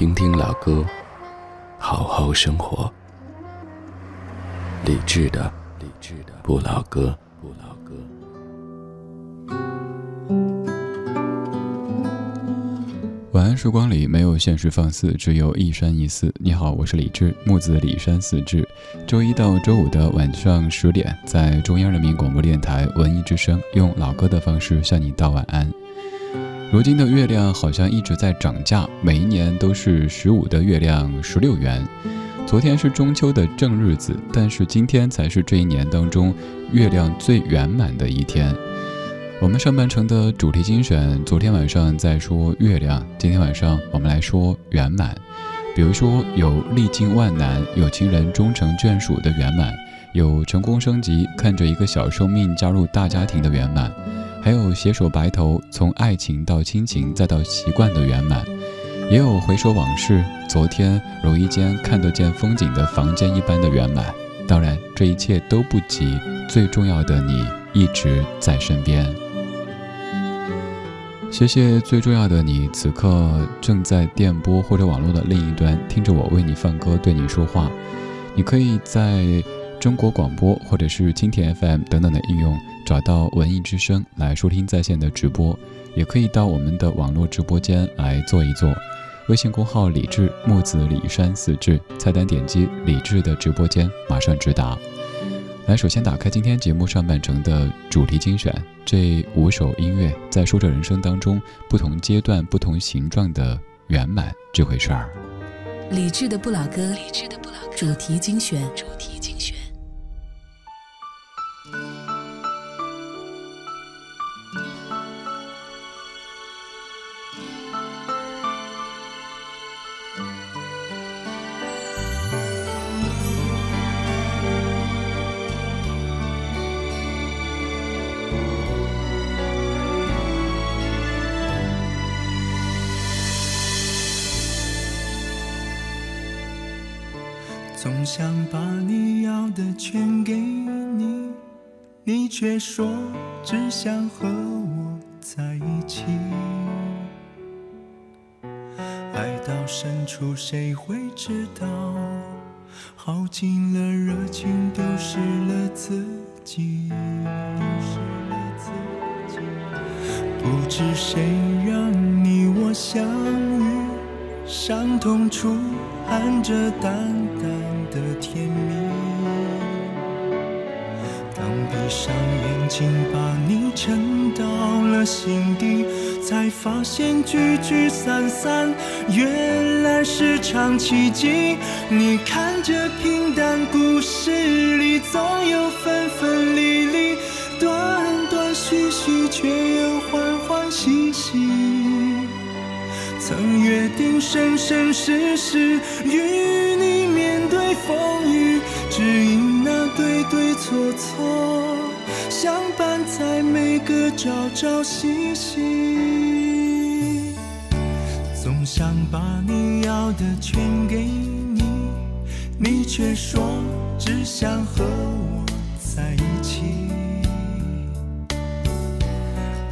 听听老歌，好好生活。理智的，理智的不老歌。不老歌晚安，时光里没有现实放肆，只有一山一寺。你好，我是李志，木子李山四志。周一到周五的晚上十点，在中央人民广播电台文艺之声，用老歌的方式向你道晚安。如今的月亮好像一直在涨价，每一年都是十五的月亮十六元。昨天是中秋的正日子，但是今天才是这一年当中月亮最圆满的一天。我们上半程的主题精选，昨天晚上在说月亮，今天晚上我们来说圆满。比如说有历经万难，有情人终成眷属的圆满，有成功升级，看着一个小生命加入大家庭的圆满，还有携手白头，从爱情到亲情再到习惯的圆满，也有回首往事，昨天如一间看得见风景的房间一般的圆满。当然，这一切都不及最重要的你一直在身边。谢谢最重要的你，此刻正在电波或者网络的另一端听着我为你放歌，对你说话。你可以在中国广播或者是蜻蜓 FM 等等的应用找到文艺之声来收听在线的直播，也可以到我们的网络直播间来坐一坐。微信公号李志木子李山四志，菜单点击李志的直播间，马上直达。来，首先打开今天节目上半程的主题精选，这五首音乐在说着人生当中不同阶段、不同形状的圆满这回事儿。理智的不老歌，李志的不老歌主题精选。总说只想和我在一起。爱到深处谁会知道？耗尽了热情，丢失了自己。不知谁让你我相遇，伤痛处含着淡淡。的甜蜜。闭上眼睛，把你沉到了心底，才发现聚聚散散，原来是场奇迹。你看这平淡故事里，总有分分离离，断断续续，却又欢欢喜喜。曾约定生生世世与你面对。风雨，只因对错错，相伴在每个朝朝夕夕。总想把你要的全给你，你却说只想和我在一起。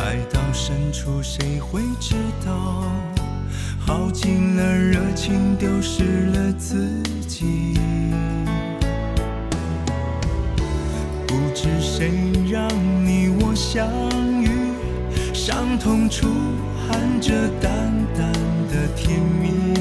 爱到深处，谁会知道？耗尽了热情，丢失了自己。是谁让你我相遇，伤痛处含着淡淡的甜蜜。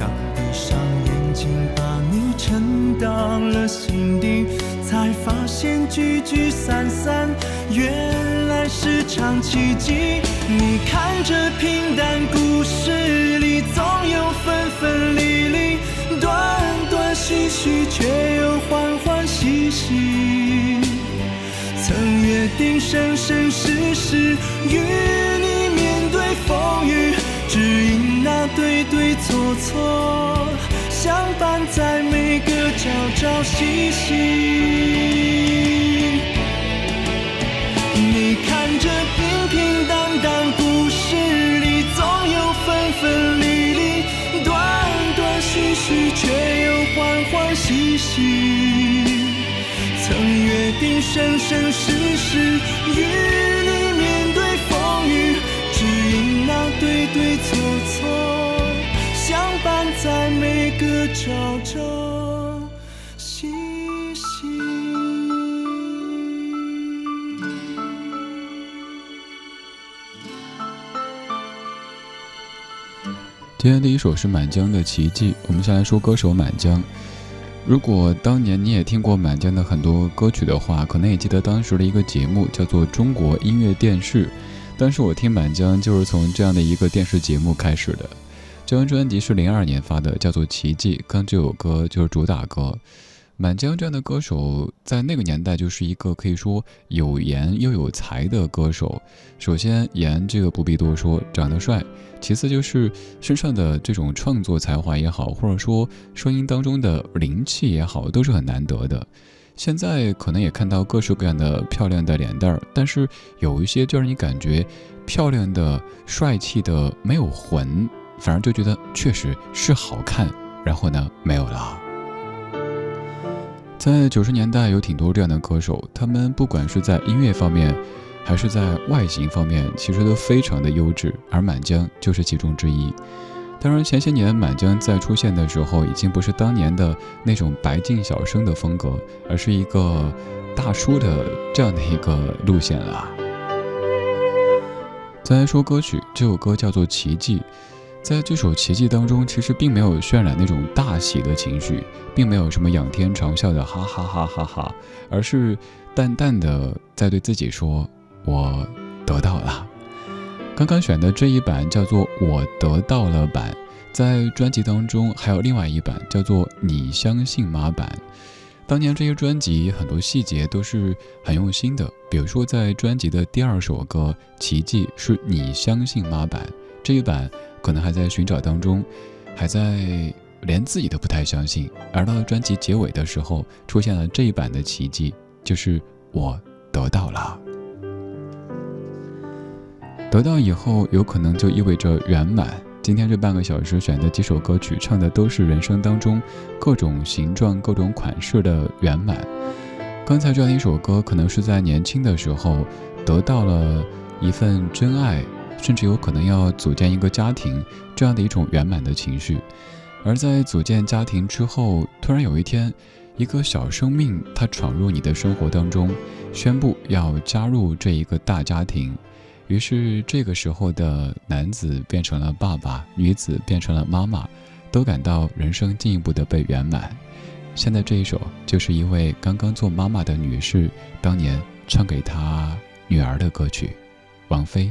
当闭上眼睛，把你沉到了心底，才发现聚聚散散，原来是场奇迹。你看这平淡故事里，总有分分离离，断断续续，却又欢欢喜喜。曾约定生生世世与你面对风雨，只因那对对错错，相伴在每个朝朝夕夕。你看这平平淡淡故事里，总有分分离离，断断续续，却又欢欢喜喜。定生生世世与你面对风雨，只因那对对错错，相伴在每个朝朝夕夕。今天第一首是满江的奇迹，我们先来说歌手满江。如果当年你也听过满江的很多歌曲的话，可能也记得当时的一个节目叫做《中国音乐电视》。当时我听满江就是从这样的一个电视节目开始的。这张专辑是零二年发的，叫做《奇迹》，刚这首歌就是主打歌。满江这样的歌手，在那个年代就是一个可以说有颜又有才的歌手。首先，颜这个不必多说，长得帅；其次就是身上的这种创作才华也好，或者说声音当中的灵气也好，都是很难得的。现在可能也看到各式各样的漂亮的脸蛋儿，但是有一些就让你感觉漂亮的、帅气的没有魂，反而就觉得确实是好看，然后呢没有了。在九十年代有挺多这样的歌手，他们不管是在音乐方面，还是在外形方面，其实都非常的优质，而满江就是其中之一。当然，前些年满江在出现的时候，已经不是当年的那种白净小生的风格，而是一个大叔的这样的一个路线了。再来说歌曲，这首歌叫做《奇迹》。在这首奇迹当中，其实并没有渲染那种大喜的情绪，并没有什么仰天长啸的哈哈哈哈哈，而是淡淡的在对自己说：“我得到了。”刚刚选的这一版叫做《我得到了》版，在专辑当中还有另外一版叫做《你相信吗》版。当年这些专辑很多细节都是很用心的，比如说在专辑的第二首歌《奇迹》是你相信吗版，这一版。可能还在寻找当中，还在连自己都不太相信。而到了专辑结尾的时候，出现了这一版的奇迹，就是我得到了。得到以后，有可能就意味着圆满。今天这半个小时选的几首歌曲，唱的都是人生当中各种形状、各种款式的圆满。刚才这样一首歌，可能是在年轻的时候得到了一份真爱。甚至有可能要组建一个家庭，这样的一种圆满的情绪。而在组建家庭之后，突然有一天，一个小生命它闯入你的生活当中，宣布要加入这一个大家庭。于是这个时候的男子变成了爸爸，女子变成了妈妈，都感到人生进一步的被圆满。现在这一首就是一位刚刚做妈妈的女士当年唱给她女儿的歌曲，王菲。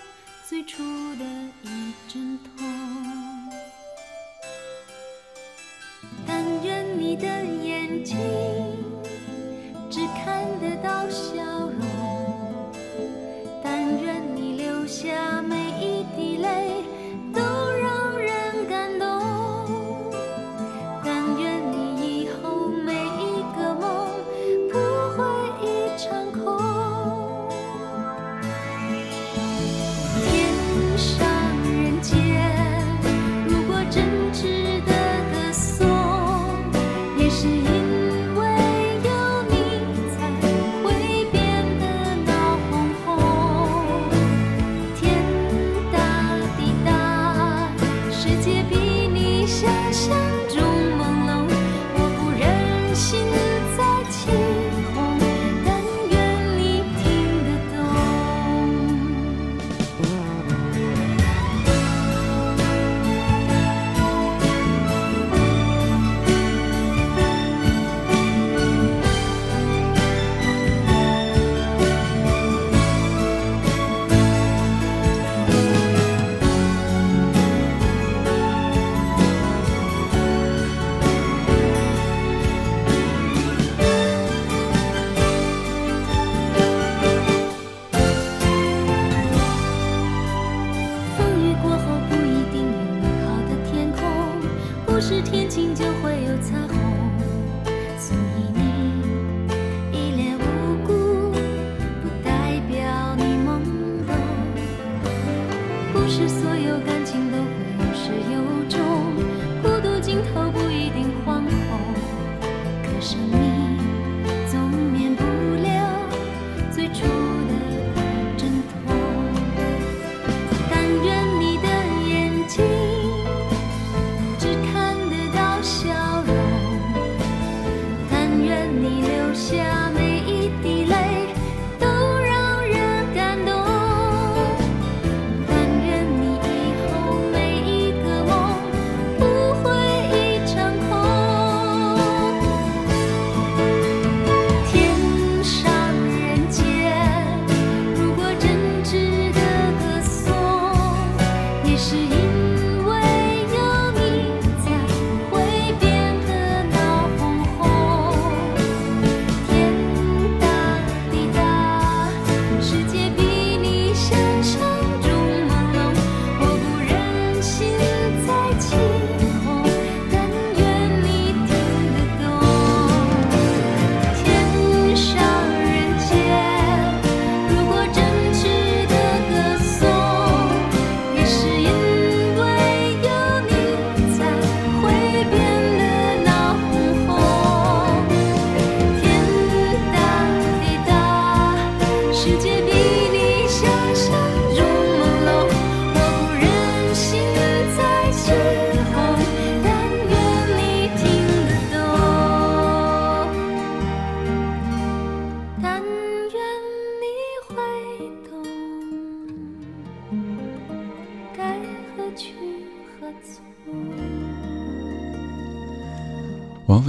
最初的一阵痛，但愿你的眼睛只看得到笑容，但愿你留下每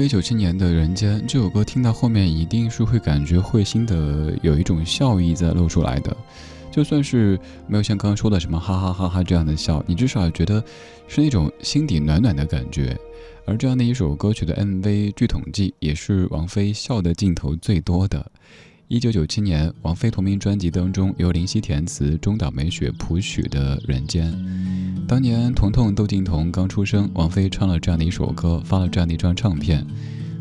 一九七年的《人间》这首歌听到后面，一定是会感觉会心的有一种笑意在露出来的。就算是没有像刚刚说的什么哈哈哈哈这样的笑，你至少觉得是那种心底暖暖的感觉。而这样的一首歌曲的 MV，据统计也是王菲笑的镜头最多的。一九九七年，王菲同名专辑当中由林夕填词、中岛美雪谱曲的《人间》。当年童童窦靖童刚出生，王菲唱了这样的一首歌，发了这样的一张唱片。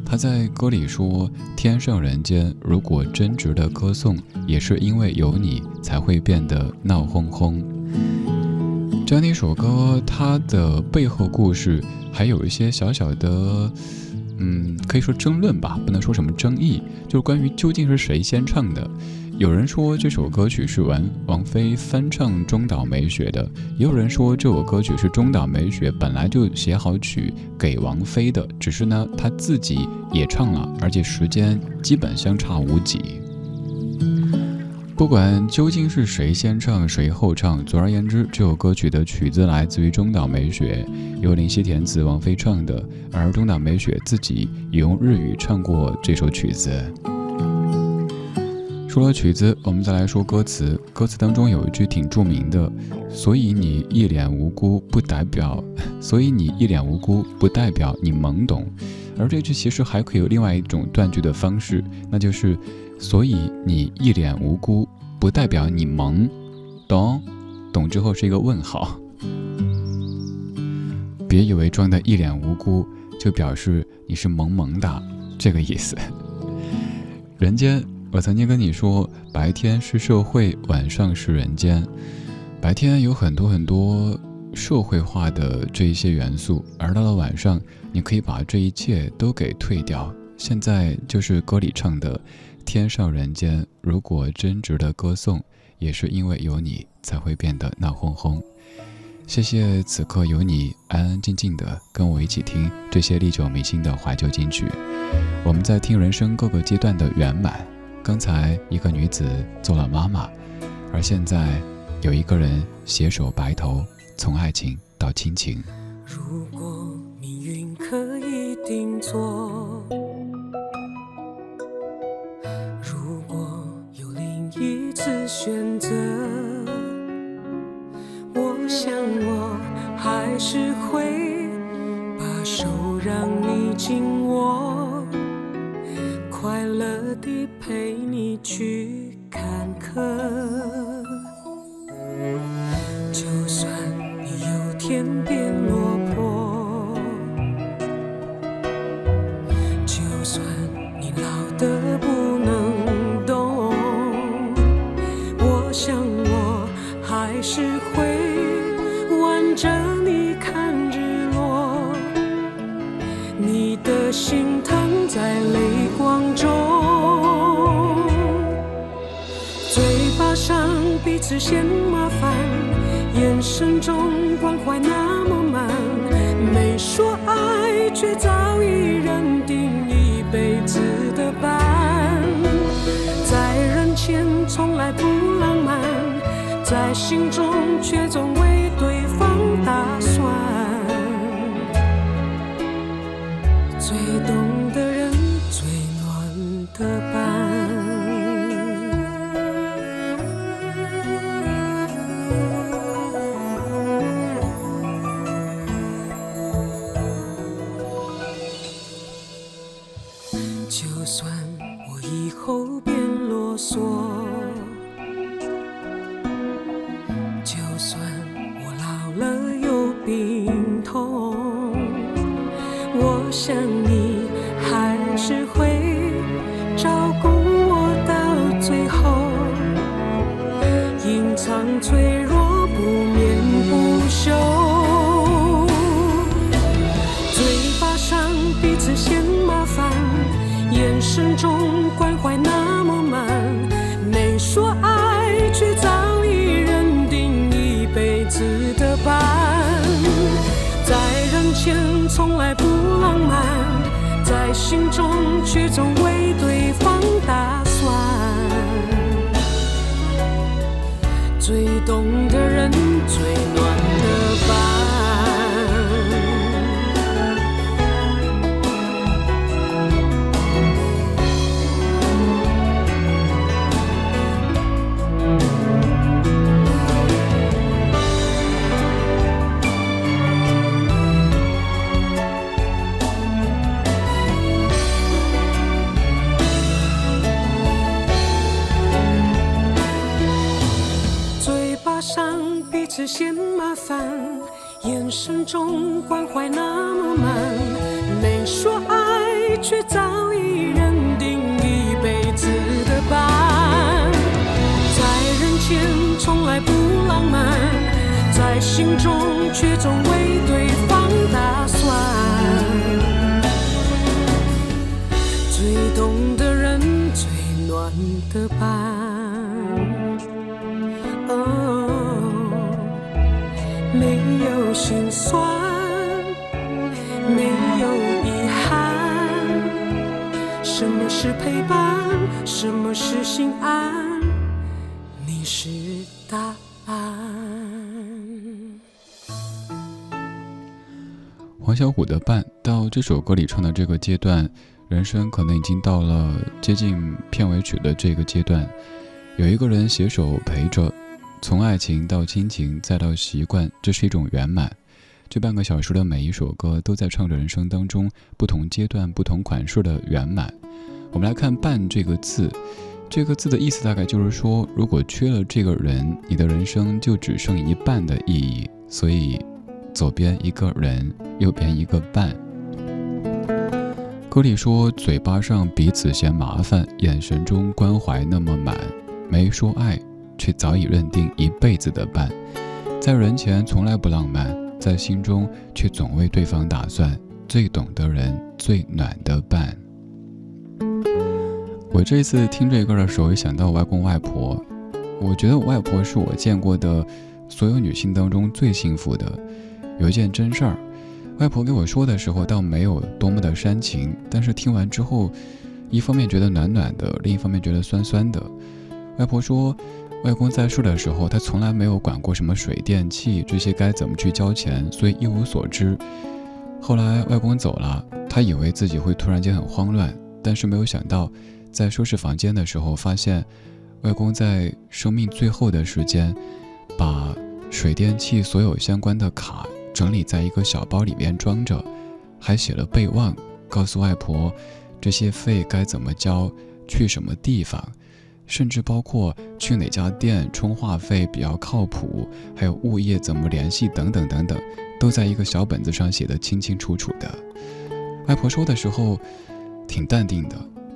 她在歌里说：“天上人间，如果真值得歌颂，也是因为有你才会变得闹哄哄。”这样的一首歌，它的背后故事还有一些小小的，嗯，可以说争论吧，不能说什么争议，就是关于究竟是谁先唱的。有人说这首歌曲是王王菲翻唱中岛美雪的，也有人说这首歌曲是中岛美雪本来就写好曲给王菲的，只是呢她自己也唱了，而且时间基本相差无几。不管究竟是谁先唱谁后唱，总而言之，这首歌曲的曲子来自于中岛美雪，由林夕填词，王菲唱的，而中岛美雪自己也用日语唱过这首曲子。说了曲子，我们再来说歌词。歌词当中有一句挺著名的，所以你一脸无辜，不代表，所以你一脸无辜，不代表你懵懂。而这句其实还可以有另外一种断句的方式，那就是，所以你一脸无辜，不代表你懵，懂？懂之后是一个问号。别以为装的一脸无辜，就表示你是萌萌的，这个意思。人间。我曾经跟你说，白天是社会，晚上是人间。白天有很多很多社会化的这一些元素，而到了晚上，你可以把这一切都给退掉。现在就是歌里唱的“天上人间”，如果真值得歌颂，也是因为有你才会变得闹哄哄。谢谢此刻有你安安静静的跟我一起听这些历久弥新的怀旧金曲。我们在听人生各个阶段的圆满。刚才一个女子做了妈妈，而现在有一个人携手白头，从爱情到亲情。如果命运可以定做，一次选择，我想我还是会把手让你紧握，快乐地陪你去看客。就算你有天变落心疼在泪光中，嘴巴上彼此嫌麻烦，眼神中关怀那么满，没说爱，却早已认定一辈子的伴，在人前从来不浪漫，在心中却总为对方打算。后变啰嗦，怀那么满，没说爱，却早已认定一辈子的伴。在人前从来不浪漫，在心中却总为对方打算。最懂的人，最暖中却总未对这首歌里唱的这个阶段，人生可能已经到了接近片尾曲的这个阶段。有一个人携手陪着，从爱情到亲情再到习惯，这是一种圆满。这半个小时的每一首歌都在唱着人生当中不同阶段、不同款式的圆满。我们来看“伴”这个字，这个字的意思大概就是说，如果缺了这个人，你的人生就只剩一半的意义。所以，左边一个人，右边一个伴。歌里说，嘴巴上彼此嫌麻烦，眼神中关怀那么满，没说爱，却早已认定一辈子的伴。在人前从来不浪漫，在心中却总为对方打算。最懂的人，最暖的伴。我这次听这歌的时候，也想到外公外婆。我觉得外婆是我见过的所有女性当中最幸福的。有一件真事儿，外婆给我说的时候，倒没有多么的煽情，但是听完之后，一方面觉得暖暖的，另一方面觉得酸酸的。外婆说，外公在世的时候，他从来没有管过什么水电气这些该怎么去交钱，所以一无所知。后来外公走了，他以为自己会突然间很慌乱，但是没有想到，在收拾房间的时候，发现外公在生命最后的时间，把水电气所有相关的卡整理在一个小包里面装着，还写了备忘，告诉外婆这些费该怎么交，去什么地方，甚至包括去哪家店充话费比较靠谱，还有物业怎么联系等等等等，都在一个小本子上写得清清楚楚的。外婆说的时候挺淡定的，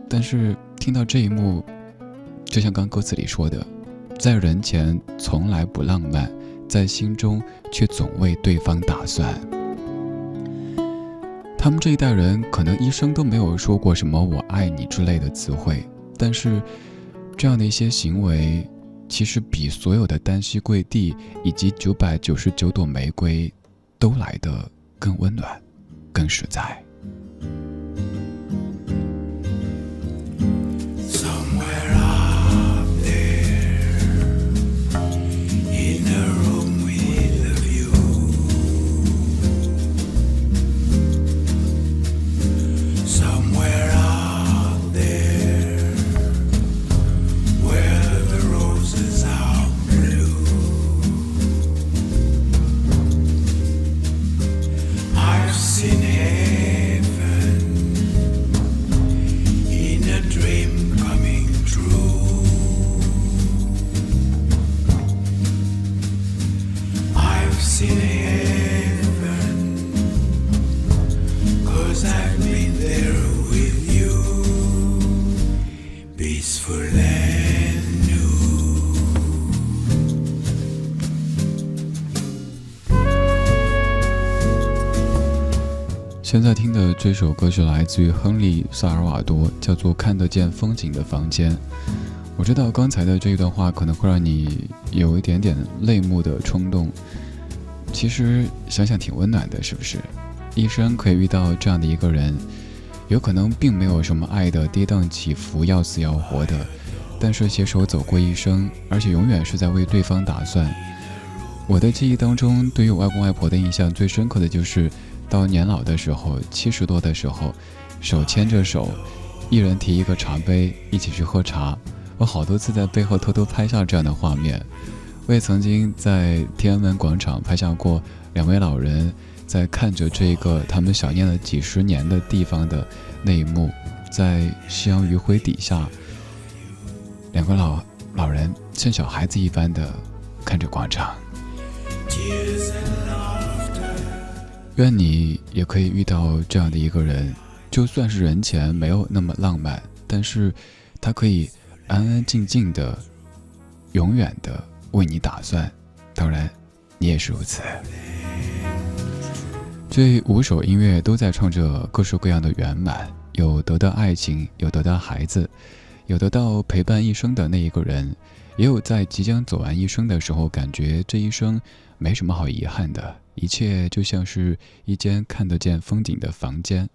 但是听到这一幕，就像刚歌词里说的，在人前从来不浪漫，在心中却总为对方打算。他们这一代人可能一生都没有说过什么“我爱你”之类的词汇，但是这样的一些行为，其实比所有的单膝跪地以及九百九十九朵玫瑰都来得更温暖、更实在。现在听的这首歌是来自于亨利·萨尔瓦多，叫做《看得见风景的房间》。我知道刚才的这一段话可能会让你有一点点泪目的冲动，其实想想挺温暖的，是不是？一生可以遇到这样的一个人，有可能并没有什么爱的跌宕起伏、要死要活的，但是携手走过一生，而且永远是在为对方打算。我的记忆当中，对于我外公外婆的印象最深刻的就是。到年老的时候，七十多的时候，手牵着手，一人提一个茶杯，一起去喝茶。我好多次在背后偷偷拍下这样的画面。我也曾经在天安门广场拍下过两位老人在看着这个他们想念了几十年的地方的那一幕，在夕阳余晖底下，两个老老人像小孩子一般的看着广场。愿你也可以遇到这样的一个人，就算是人前没有那么浪漫，但是他可以安安静静的、永远的为你打算。当然，你也是如此。这五首音乐都在唱着各式各样的圆满，有得到爱情，有得到孩子，有得到陪伴一生的那一个人，也有在即将走完一生的时候，感觉这一生没什么好遗憾的。一切就像是一间看得见风景的房间，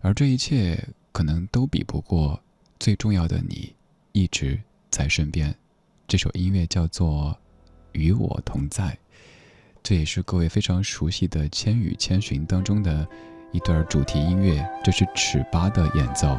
而这一切可能都比不过最重要的你一直在身边。这首音乐叫做《与我同在》，这也是各位非常熟悉的《千与千寻》当中的一段主题音乐，这是尺八的演奏。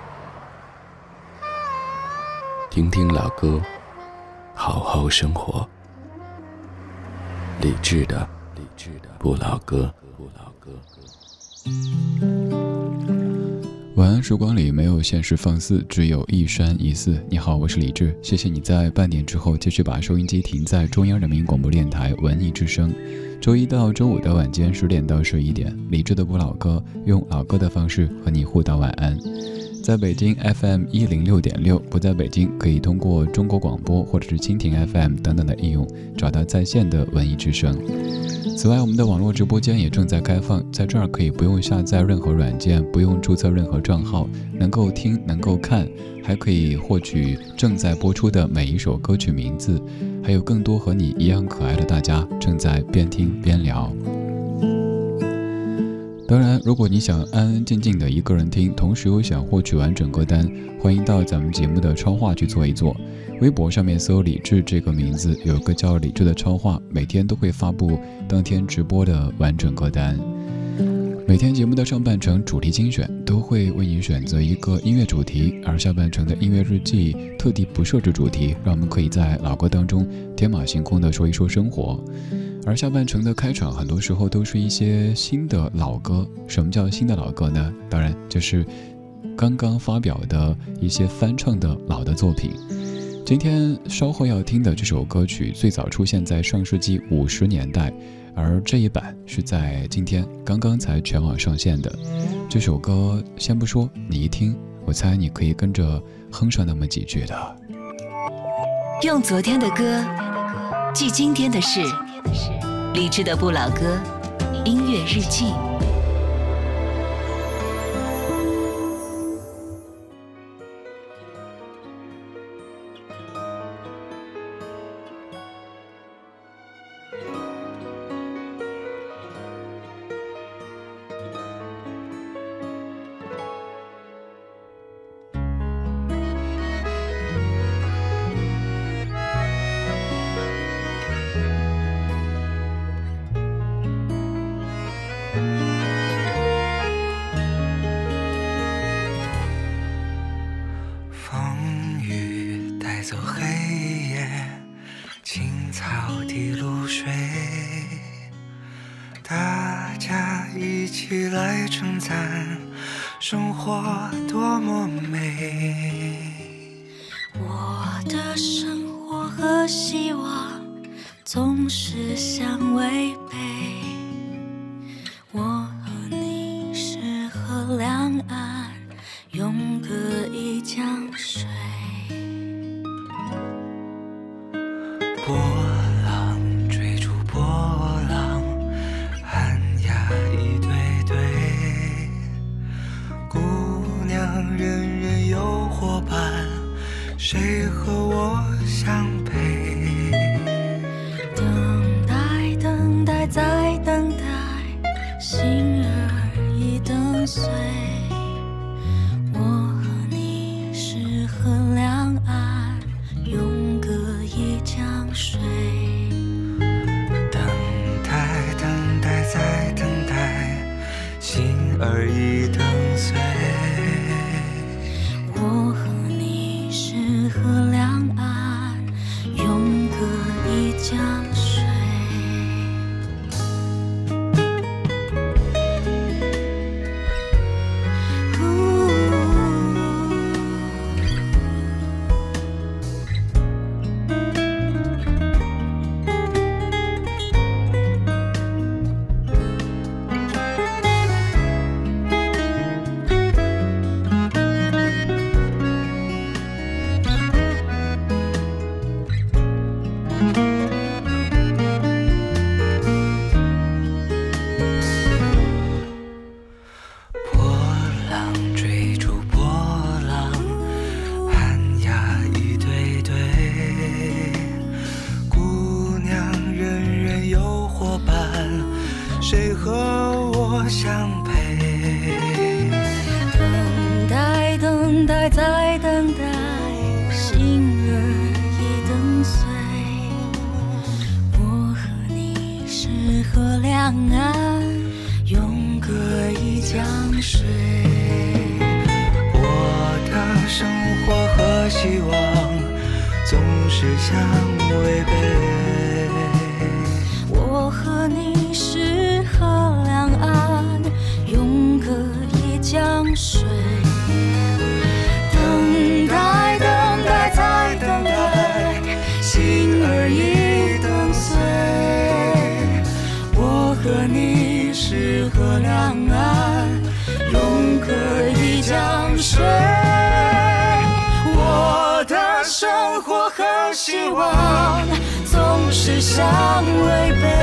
听听老歌，好好生活。理智的，理智的不老歌，不老歌。晚安时光里没有现实放肆，只有一山一寺。你好，我是李志，谢谢你在半点之后继续把收音机停在中央人民广播电台文艺之声。周一到周五的晚间十点到十一点，李志的不老歌，用老歌的方式和你互道晚安。在北京 FM 一零六点六，不在北京可以通过中国广播或者是蜻蜓 FM 等等的应用找到在线的文艺之声。此外，我们的网络直播间也正在开放，在这儿可以不用下载任何软件，不用注册任何账号，能够听，能够看，还可以获取正在播出的每一首歌曲名字，还有更多和你一样可爱的大家正在边听边聊。当然，如果你想安安静静的一个人听，同时又想获取完整歌单，欢迎到咱们节目的超话去做一做。微博上面搜“李志”这个名字，有个叫“李志”的超话，每天都会发布当天直播的完整歌单。每天节目的上半程主题精选都会为你选择一个音乐主题，而下半程的音乐日记特地不设置主题，让我们可以在老歌当中天马行空的说一说生活。而下半程的开场，很多时候都是一些新的老歌。什么叫新的老歌呢？当然就是刚刚发表的一些翻唱的老的作品。今天稍后要听的这首歌曲，最早出现在上世纪五十年代，而这一版是在今天刚刚才全网上线的。这首歌先不说，你一听，我猜你可以跟着哼上那么几句的。用昨天的歌记今天的事。理智的不老歌，音乐日记。希望总是相违背。希望总是相违背。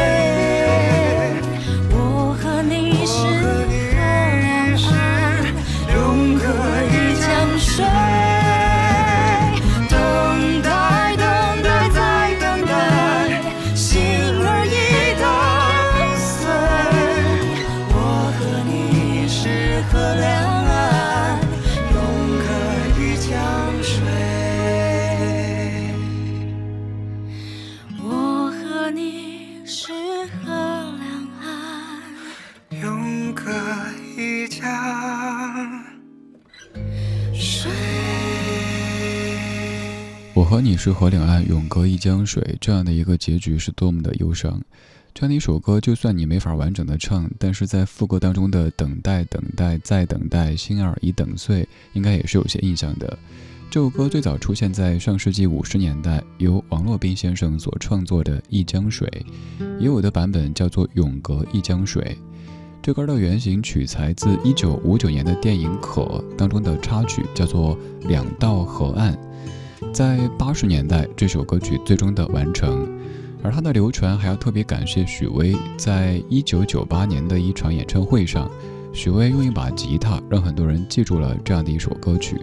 和你是河两岸，永隔一江水，这样的一个结局是多么的忧伤。这样的一首歌，就算你没法完整的唱，但是在副歌当中的等待、等待、再等待，心儿已等碎，应该也是有些印象的。这首歌最早出现在上世纪五十年代，由王洛宾先生所创作的《一江水》，也有的版本叫做《永隔一江水》。这歌的原型取材自一九五九年的电影《可》当中的插曲，叫做《两道河岸》。在八十年代，这首歌曲最终的完成，而它的流传还要特别感谢许巍，在一九九八年的一场演唱会上，许巍用一把吉他让很多人记住了这样的一首歌曲。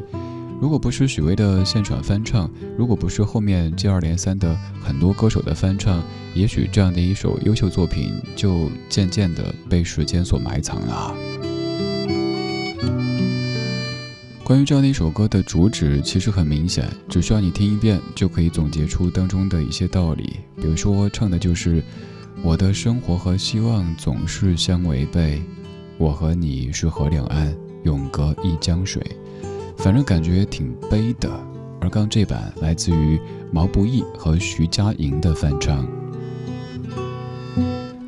如果不是许巍的现场翻唱，如果不是后面接二连三的很多歌手的翻唱，也许这样的一首优秀作品就渐渐的被时间所埋藏了。关于这样的一首歌的主旨，其实很明显，只需要你听一遍就可以总结出当中的一些道理。比如说，唱的就是“我的生活和希望总是相违背，我和你是河两岸，永隔一江水”，反正感觉挺悲的。而刚这版来自于毛不易和徐佳莹的翻唱。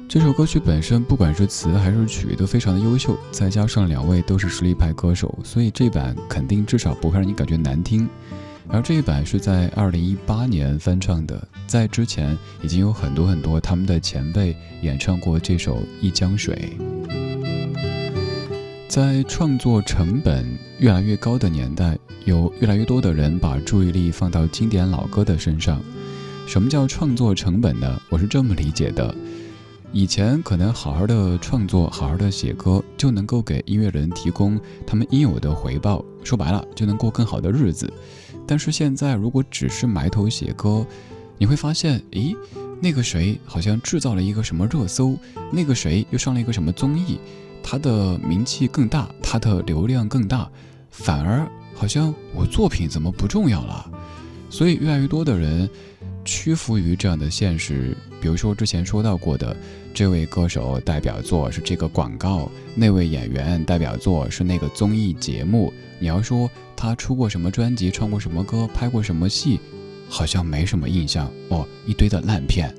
这首歌曲本身，不管是词还是曲，都非常的优秀，再加上两位都是实力派歌手，所以这版肯定至少不会让你感觉难听。而这一版是在二零一八年翻唱的，在之前已经有很多很多他们的前辈演唱过这首《一江水》。在创作成本越来越高的年代，有越来越多的人把注意力放到经典老歌的身上。什么叫创作成本呢？我是这么理解的。以前可能好好的创作，好好的写歌，就能够给音乐人提供他们应有的回报。说白了，就能过更好的日子。但是现在，如果只是埋头写歌，你会发现，咦，那个谁好像制造了一个什么热搜，那个谁又上了一个什么综艺，他的名气更大，他的流量更大，反而好像我作品怎么不重要了？所以越来越多的人。屈服于这样的现实，比如说之前说到过的，这位歌手代表作是这个广告，那位演员代表作是那个综艺节目。你要说他出过什么专辑、唱过什么歌、拍过什么戏，好像没什么印象哦，一堆的烂片。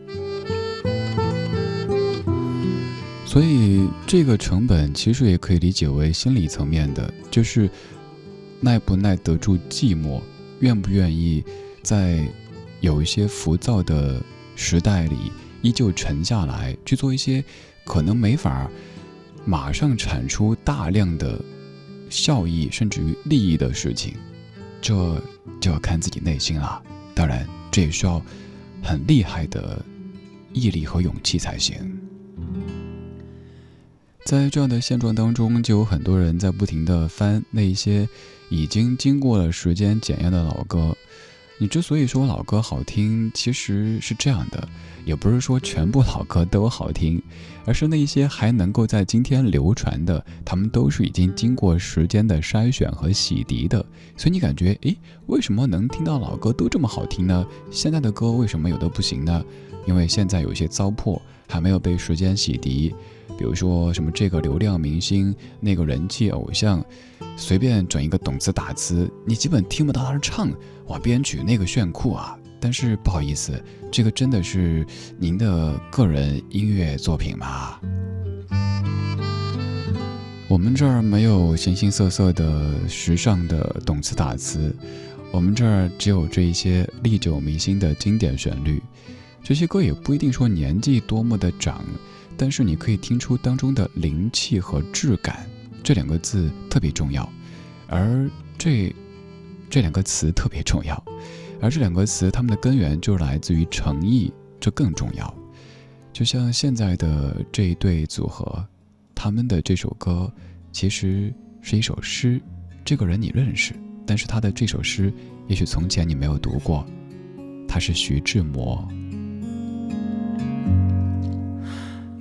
所以这个成本其实也可以理解为心理层面的，就是耐不耐得住寂寞，愿不愿意在。有一些浮躁的时代里，依旧沉下来去做一些可能没法马上产出大量的效益甚至于利益的事情，这就要看自己内心了。当然，这也需要很厉害的毅力和勇气才行。在这样的现状当中，就有很多人在不停的翻那些已经经过了时间检验的老歌。你之所以说老歌好听，其实是这样的，也不是说全部老歌都好听，而是那一些还能够在今天流传的，他们都是已经经过时间的筛选和洗涤的。所以你感觉，诶，为什么能听到老歌都这么好听呢？现在的歌为什么有的不行呢？因为现在有些糟粕还没有被时间洗涤。比如说什么这个流量明星，那个人气偶像，随便整一个懂词打词，你基本听不到他的唱。哇，编曲那个炫酷啊！但是不好意思，这个真的是您的个人音乐作品吗？我们这儿没有形形色色的时尚的懂词打词，我们这儿只有这一些历久弥新的经典旋律。这些歌也不一定说年纪多么的长。但是你可以听出当中的灵气和质感，这两个字特别重要，而这这两个词特别重要，而这两个词它们的根源就是来自于诚意，这更重要。就像现在的这一对组合，他们的这首歌其实是一首诗，这个人你认识，但是他的这首诗也许从前你没有读过，他是徐志摩。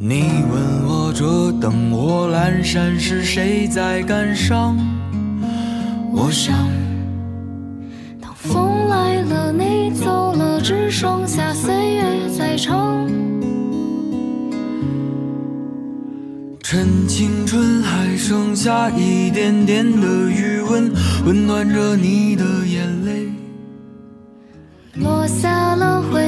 你问我这灯火阑珊是谁在感伤？我想，当风来了，你走了，只剩下岁月在唱。趁青春还剩下一点点的余温，温暖着你的眼泪。落下了灰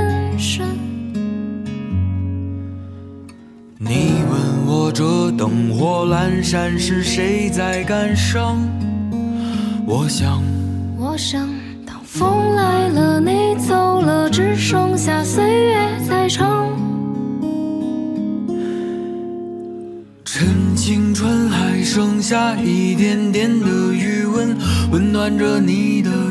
灯火阑珊是谁在感伤？我想，我想，当风来了，你走了，只剩下岁月在唱。趁青春还剩下一点点的余温，温暖着你的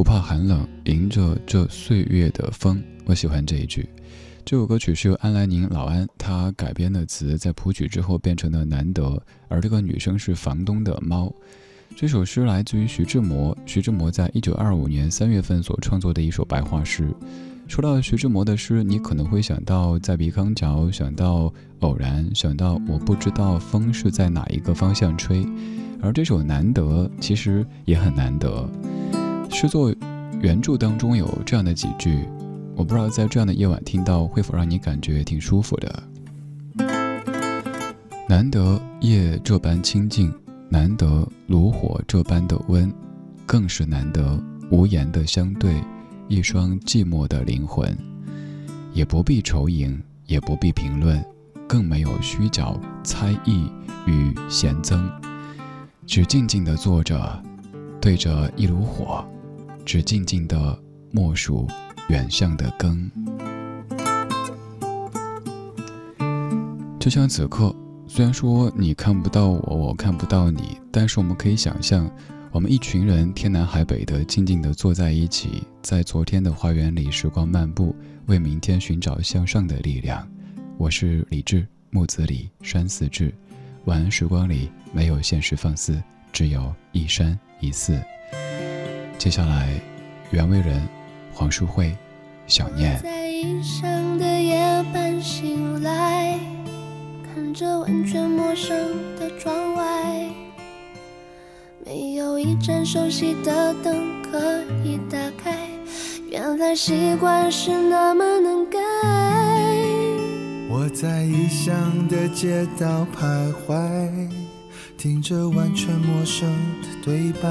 不怕寒冷，迎着这岁月的风。我喜欢这一句。这首歌曲是由安来宁老安他改编的词，在谱曲之后变成了难得，而这个女生是房东的猫。这首诗来自于徐志摩，徐志摩在一九二五年三月份所创作的一首白话诗。说到徐志摩的诗，你可能会想到在鼻康桥，想到偶然，想到我不知道风是在哪一个方向吹。而这首难得其实也很难得。诗作原著当中有这样的几句，我不知道在这样的夜晚听到会否让你感觉挺舒服的。难得夜这般清静，难得炉火这般的温，更是难得无言的相对，一双寂寞的灵魂。也不必愁吟，也不必评论，更没有虚假猜疑与闲增，只静静地坐着，对着一炉火。只静静地默数远向的更，就像此刻，虽然说你看不到我，我看不到你，但是我们可以想象，我们一群人天南海北的静静地坐在一起，在昨天的花园里时光漫步，为明天寻找向上的力量。我是李志，木子李，山寺志。晚安时光里没有现实放肆，只有一山一寺。接下来，袁惟仁、黄淑慧，想念。在异乡的夜半醒来，看着完全陌生的窗外。没有一盏熟悉的灯可以打开，原来习惯是那么难改。我在异乡的街道徘徊，听着完全陌生的对白。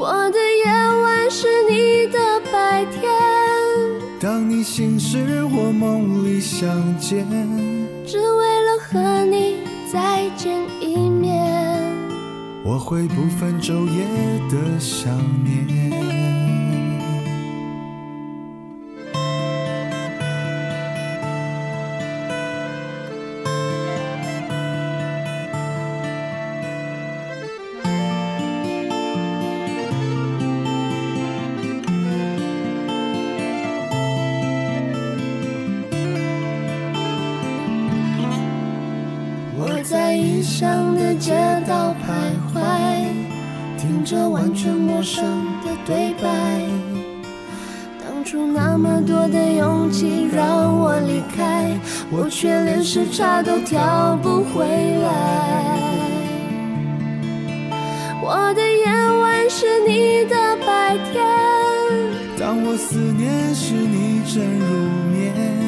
我的夜晚是你的白天，当你醒时，我梦里相见，只为了和你再见一面。我会不分昼夜的想念。在异乡的街道徘徊，听着完全陌生的对白。当初那么多的勇气让我离开，我却连时差都调不回来。我的夜晚是你的白天，当我思念时，你正入眠。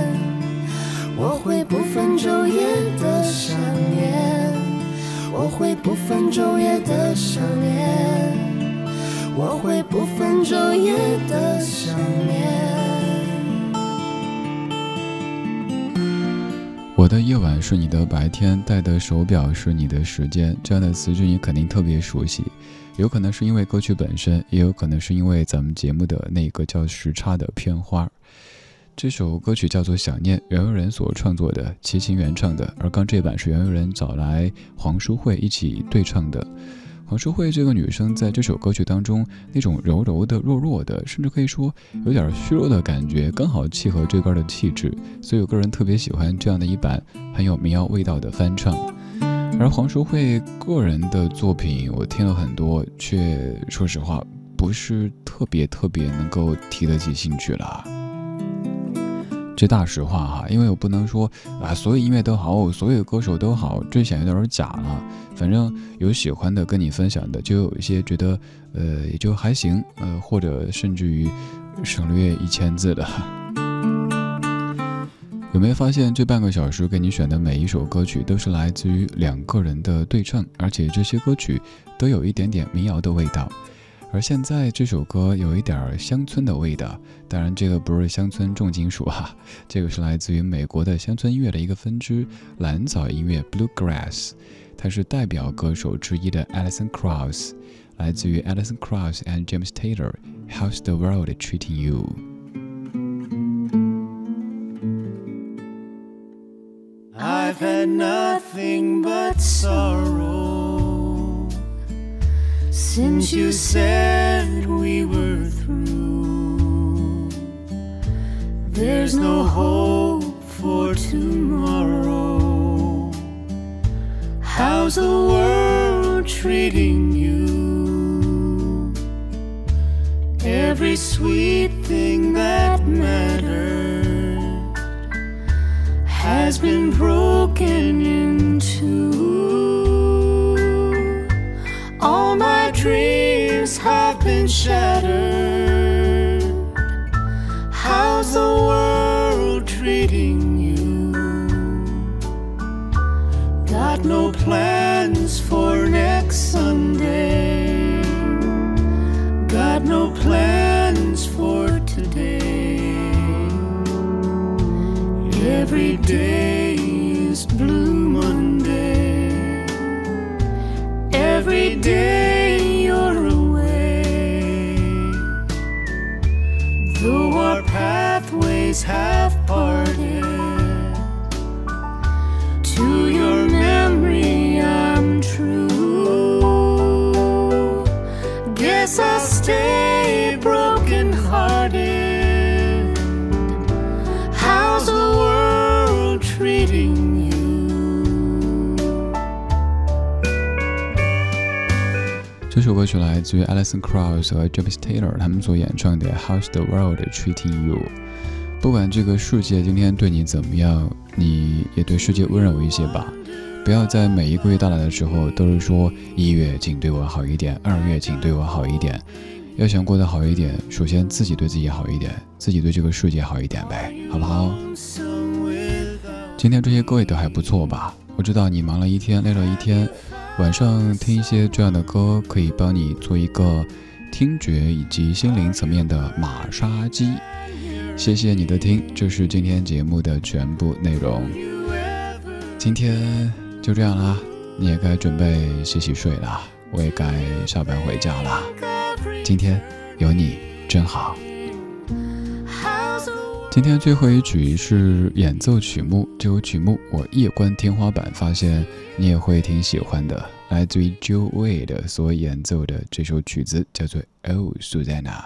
我会不分昼夜的想念，我会不分昼夜的想念，我会不分昼夜的想念。我的夜晚是你的白天，戴的手表是你的时间。这样的词句你肯定特别熟悉，有可能是因为歌曲本身，也有可能是因为咱们节目的那个叫时差的片花。这首歌曲叫做《想念》，袁惟仁所创作的，齐秦原唱的，而刚这版是袁惟仁找来黄淑慧一起对唱的。黄淑慧这个女生在这首歌曲当中，那种柔柔的、弱弱的，甚至可以说有点虚弱的感觉，刚好契合这歌的气质，所以我个人特别喜欢这样的一版很有民谣味道的翻唱。而黄淑慧个人的作品，我听了很多，却说实话不是特别特别能够提得起兴趣了。这大实话哈，因为我不能说啊，所有音乐都好，所有歌手都好，这显得有点假了。反正有喜欢的跟你分享的，就有一些觉得呃也就还行，呃或者甚至于省略一千字的。有没有发现这半个小时给你选的每一首歌曲都是来自于两个人的对唱，而且这些歌曲都有一点点民谣的味道。而现在这首歌有一点乡村的味道，当然这个不是乡村重金属啊，这个是来自于美国的乡村音乐的一个分支——蓝藻音乐 （Bluegrass），它是代表歌手之一的 Alison Krauss，来自于 Alison Krauss and James Taylor How's the world treating you？I've had nothing but sorrow since you said we were through. There's no hope for tomorrow. How's the world treating you? Every sweet thing that mattered has been broken 这首歌曲来自于 Alison Krauss 和 James Taylor 他们所演唱的《How's the World Treating You》。不管这个世界今天对你怎么样，你也对世界温柔一些吧。不要在每一个月到来的时候都是说一月请对我好一点，二月请对我好一点。要想过得好一点，首先自己对自己好一点，自己对这个世界好一点呗，好不好？今天这些歌也都还不错吧？我知道你忙了一天，累了一天，晚上听一些这样的歌，可以帮你做一个听觉以及心灵层面的马杀鸡。谢谢你的听，这是今天节目的全部内容。今天就这样啦，你也该准备洗洗睡了，我也该下班回家了。今天有你真好。今天最后一曲是演奏曲目，这首曲目我夜观天花板，发现你也会挺喜欢的，来自于 Joe Wade 所演奏的这首曲子叫做《Oh Susanna》。